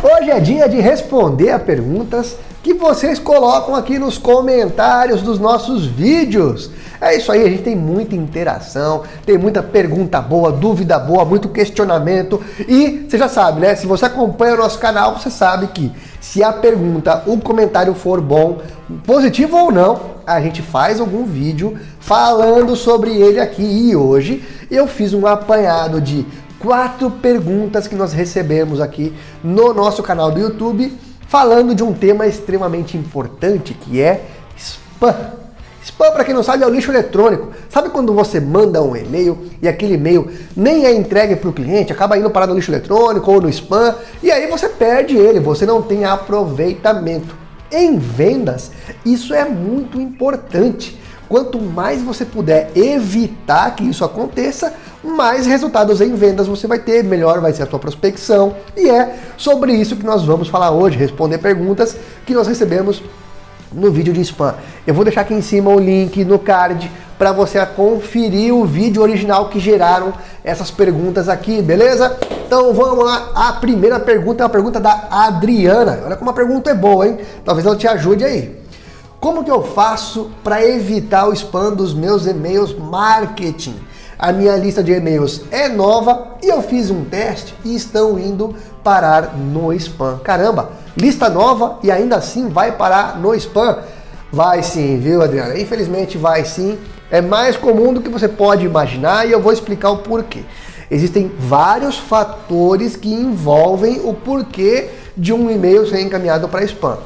Hoje é dia de responder a perguntas que vocês colocam aqui nos comentários dos nossos vídeos. É isso aí, a gente tem muita interação, tem muita pergunta boa, dúvida boa, muito questionamento. E você já sabe, né? Se você acompanha o nosso canal, você sabe que se a pergunta, o comentário for bom, positivo ou não, a gente faz algum vídeo falando sobre ele aqui. E hoje eu fiz um apanhado de quatro perguntas que nós recebemos aqui no nosso canal do YouTube, falando de um tema extremamente importante que é spam. Spam, para quem não sabe, é o lixo eletrônico. Sabe quando você manda um e-mail e aquele e-mail nem é entregue para o cliente, acaba indo parar no lixo eletrônico ou no spam, e aí você perde ele, você não tem aproveitamento. Em vendas, isso é muito importante. Quanto mais você puder evitar que isso aconteça, mais resultados em vendas você vai ter, melhor vai ser a sua prospecção. E é sobre isso que nós vamos falar hoje, responder perguntas que nós recebemos no vídeo de spam. Eu vou deixar aqui em cima o link no card para você conferir o vídeo original que geraram essas perguntas aqui, beleza? Então vamos lá. A primeira pergunta é a pergunta da Adriana. Olha como a pergunta é boa, hein? Talvez ela te ajude aí. Como que eu faço para evitar o spam dos meus e-mails marketing? A minha lista de e-mails é nova e eu fiz um teste e estão indo parar no spam. Caramba, lista nova e ainda assim vai parar no spam? Vai sim, viu, Adriana? Infelizmente vai sim. É mais comum do que você pode imaginar e eu vou explicar o porquê. Existem vários fatores que envolvem o porquê de um e-mail ser encaminhado para spam.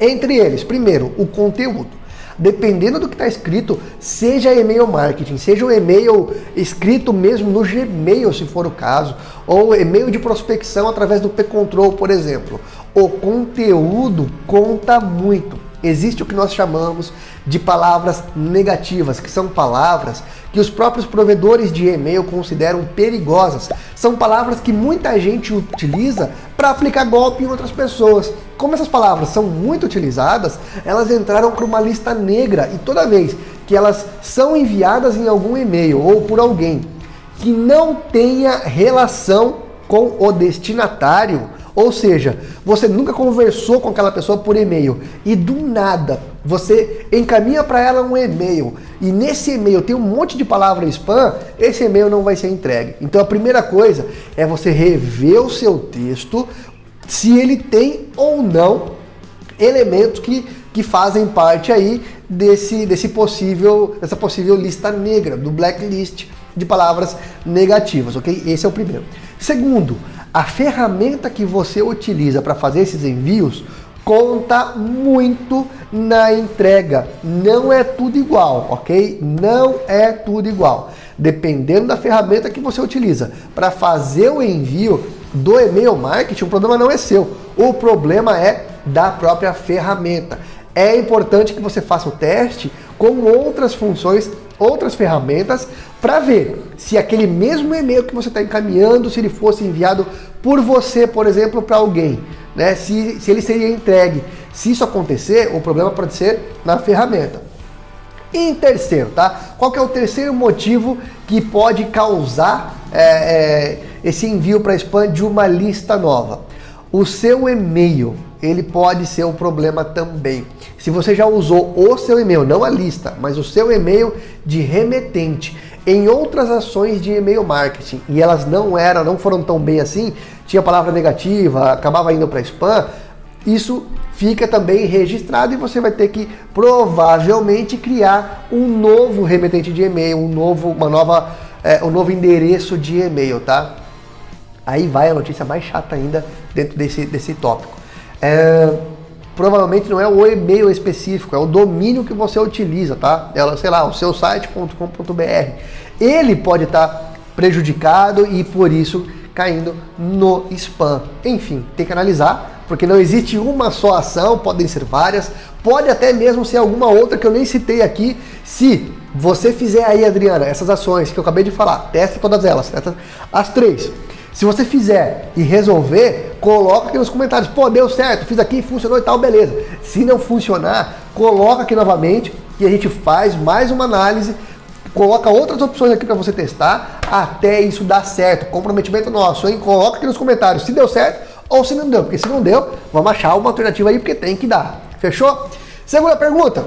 Entre eles, primeiro, o conteúdo. Dependendo do que está escrito, seja e-mail marketing, seja um e-mail escrito mesmo no Gmail, se for o caso, ou e-mail de prospecção através do P-Control, por exemplo, o conteúdo conta muito existe o que nós chamamos de palavras negativas, que são palavras que os próprios provedores de e-mail consideram perigosas. São palavras que muita gente utiliza para aplicar golpe em outras pessoas. Como essas palavras são muito utilizadas, elas entraram para uma lista negra e toda vez que elas são enviadas em algum e-mail ou por alguém que não tenha relação com o destinatário, ou seja, você nunca conversou com aquela pessoa por e-mail e do nada você encaminha para ela um e-mail e nesse e-mail tem um monte de palavra spam, esse e-mail não vai ser entregue. Então a primeira coisa é você rever o seu texto, se ele tem ou não elementos que, que fazem parte aí desse, desse possível, dessa possível lista negra, do blacklist de palavras negativas, ok? Esse é o primeiro. Segundo, a ferramenta que você utiliza para fazer esses envios conta muito na entrega. Não é tudo igual, ok? Não é tudo igual. Dependendo da ferramenta que você utiliza para fazer o envio do e-mail marketing, o problema não é seu. O problema é da própria ferramenta. É importante que você faça o teste com outras funções outras ferramentas para ver se aquele mesmo e-mail que você está encaminhando, se ele fosse enviado por você, por exemplo, para alguém, né? Se, se ele seria entregue. Se isso acontecer, o problema pode ser na ferramenta. E em terceiro, tá? Qual que é o terceiro motivo que pode causar é, é, esse envio para spam de uma lista nova? O seu e-mail ele pode ser um problema também. Se você já usou o seu e-mail, não a lista, mas o seu e-mail de remetente em outras ações de e-mail marketing e elas não eram, não foram tão bem assim, tinha palavra negativa, acabava indo para spam, isso fica também registrado e você vai ter que provavelmente criar um novo remetente de e-mail, um novo, uma nova, é, um novo endereço de e-mail, tá? Aí vai a notícia mais chata ainda dentro desse, desse tópico é, provavelmente não é o e-mail específico, é o domínio que você utiliza, tá? Ela, sei lá, o seu site.com.br. Ele pode estar prejudicado e por isso caindo no spam. Enfim, tem que analisar, porque não existe uma só ação, podem ser várias, pode até mesmo ser alguma outra que eu nem citei aqui. Se você fizer aí, Adriana, essas ações que eu acabei de falar, testa todas elas, testa as três. Se você fizer e resolver, coloca aqui nos comentários. Pô, deu certo, fiz aqui, funcionou e tal, beleza. Se não funcionar, coloca aqui novamente e a gente faz mais uma análise, coloca outras opções aqui para você testar até isso dar certo. Comprometimento nosso, hein? Coloca aqui nos comentários se deu certo ou se não deu, porque se não deu, vamos achar uma alternativa aí, porque tem que dar. Fechou? Segunda pergunta.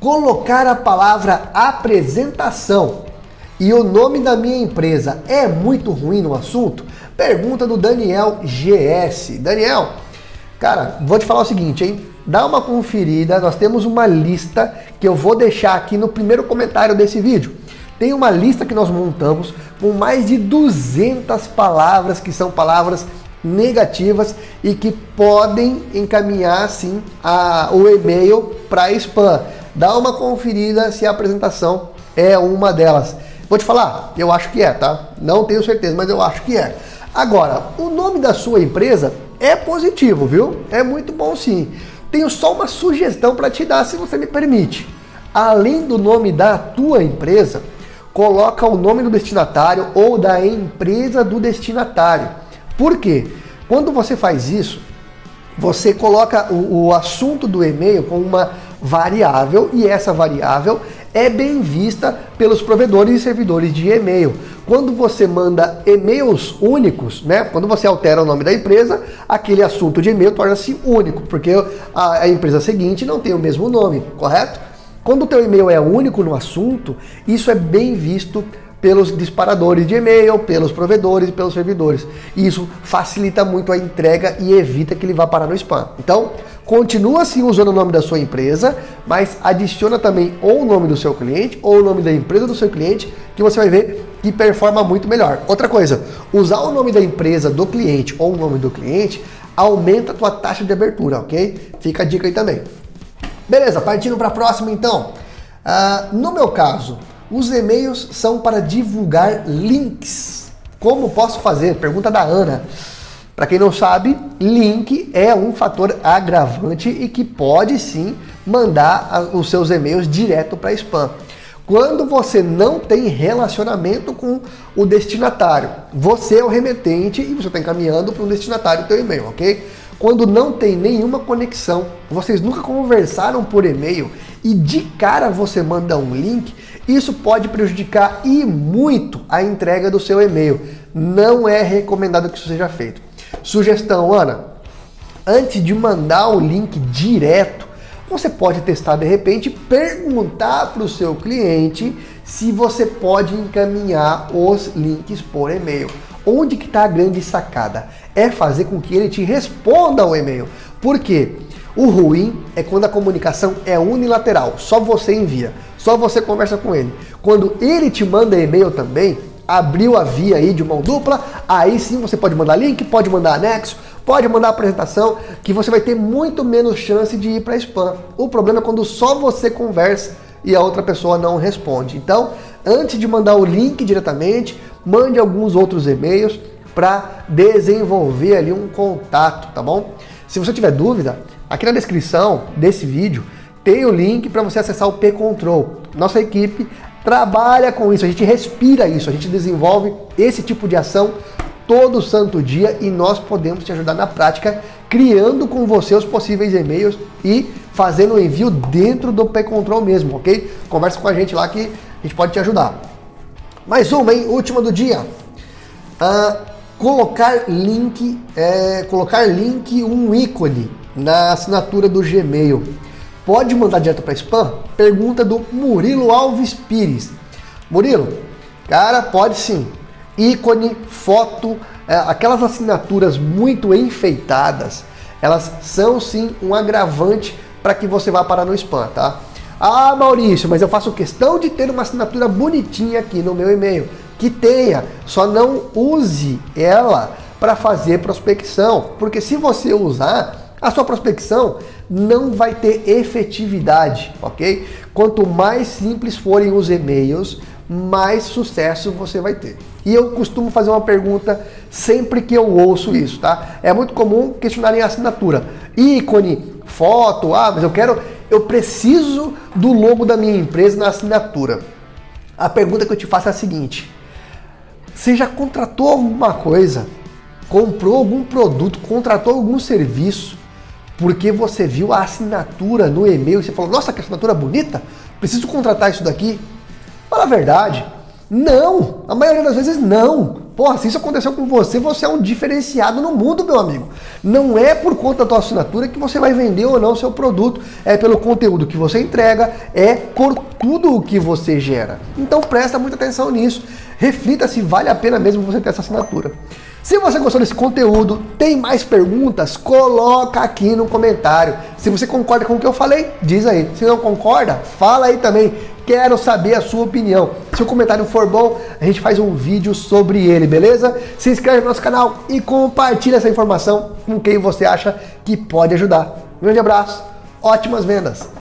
Colocar a palavra apresentação e o nome da minha empresa é muito ruim no assunto? Pergunta do Daniel GS. Daniel, cara, vou te falar o seguinte, hein? Dá uma conferida, nós temos uma lista que eu vou deixar aqui no primeiro comentário desse vídeo. Tem uma lista que nós montamos com mais de 200 palavras que são palavras negativas e que podem encaminhar sim a, o e-mail para spam. Dá uma conferida se a apresentação é uma delas. Vou te falar, eu acho que é, tá? Não tenho certeza, mas eu acho que é. Agora, o nome da sua empresa é positivo, viu? É muito bom sim. Tenho só uma sugestão para te dar, se você me permite. Além do nome da tua empresa, coloca o nome do destinatário ou da empresa do destinatário. Por quê? Quando você faz isso, você coloca o, o assunto do e-mail com uma variável e essa variável é bem vista pelos provedores e servidores de e-mail. Quando você manda e-mails únicos, né? Quando você altera o nome da empresa, aquele assunto de e-mail torna-se único, porque a, a empresa seguinte não tem o mesmo nome, correto? Quando o teu e-mail é único no assunto, isso é bem visto pelos disparadores de e-mail, pelos provedores e pelos servidores. Isso facilita muito a entrega e evita que ele vá parar no spam. Então, continua assim usando o nome da sua empresa, mas adiciona também ou o nome do seu cliente ou o nome da empresa do seu cliente, que você vai ver que performa muito melhor. Outra coisa, usar o nome da empresa do cliente ou o nome do cliente aumenta a tua taxa de abertura, ok? Fica a dica aí também. Beleza, partindo para a próxima então. Uh, no meu caso, os e-mails são para divulgar links. Como posso fazer? Pergunta da Ana. Para quem não sabe, link é um fator agravante e que pode sim mandar os seus e-mails direto para spam. Quando você não tem relacionamento com o destinatário, você é o remetente e você está encaminhando para o destinatário o teu e-mail, ok? Quando não tem nenhuma conexão, vocês nunca conversaram por e-mail e de cara você manda um link, isso pode prejudicar e muito a entrega do seu e-mail. Não é recomendado que isso seja feito. Sugestão, Ana, antes de mandar o link direto, você pode testar de repente, perguntar para o seu cliente se você pode encaminhar os links por e-mail. Onde que está a grande sacada? É fazer com que ele te responda ao e-mail. Por quê? O ruim é quando a comunicação é unilateral, só você envia, só você conversa com ele. Quando ele te manda e-mail também, abriu a via aí de mão dupla, aí sim você pode mandar link, pode mandar anexo, pode mandar apresentação, que você vai ter muito menos chance de ir para spam. O problema é quando só você conversa e a outra pessoa não responde. Então, antes de mandar o link diretamente, mande alguns outros e-mails para desenvolver ali um contato, tá bom? Se você tiver dúvida, Aqui na descrição desse vídeo tem o link para você acessar o P-Control. Nossa equipe trabalha com isso, a gente respira isso, a gente desenvolve esse tipo de ação todo santo dia e nós podemos te ajudar na prática, criando com você os possíveis e-mails e fazendo o envio dentro do P-Control mesmo, ok? Conversa com a gente lá que a gente pode te ajudar. Mais uma, hein? Última do dia. Uh, colocar link, é, colocar link, um ícone na assinatura do Gmail. Pode mandar direto para spam? Pergunta do Murilo Alves Pires. Murilo, cara, pode sim. Ícone, foto, é, aquelas assinaturas muito enfeitadas, elas são sim um agravante para que você vá parar no spam, tá? Ah, Maurício, mas eu faço questão de ter uma assinatura bonitinha aqui no meu e-mail. Que tenha, só não use ela para fazer prospecção, porque se você usar, a sua prospecção não vai ter efetividade, ok? Quanto mais simples forem os e-mails, mais sucesso você vai ter. E eu costumo fazer uma pergunta sempre que eu ouço isso, tá? É muito comum questionarem a assinatura. Ícone, foto, ah, mas eu quero, eu preciso do logo da minha empresa na assinatura. A pergunta que eu te faço é a seguinte: você já contratou alguma coisa? Comprou algum produto, contratou algum serviço porque você viu a assinatura no e-mail e você falou, nossa, que assinatura bonita, preciso contratar isso daqui. Fala a verdade. Não, a maioria das vezes não. Porra, se isso aconteceu com você, você é um diferenciado no mundo, meu amigo. Não é por conta da tua assinatura que você vai vender ou não o seu produto, é pelo conteúdo que você entrega, é por tudo o que você gera. Então presta muita atenção nisso. Reflita se vale a pena mesmo você ter essa assinatura. Se você gostou desse conteúdo, tem mais perguntas? Coloca aqui no comentário. Se você concorda com o que eu falei, diz aí. Se não concorda, fala aí também. Quero saber a sua opinião. Se o comentário for bom, a gente faz um vídeo sobre ele, beleza? Se inscreve no nosso canal e compartilha essa informação com quem você acha que pode ajudar. Um grande abraço, ótimas vendas!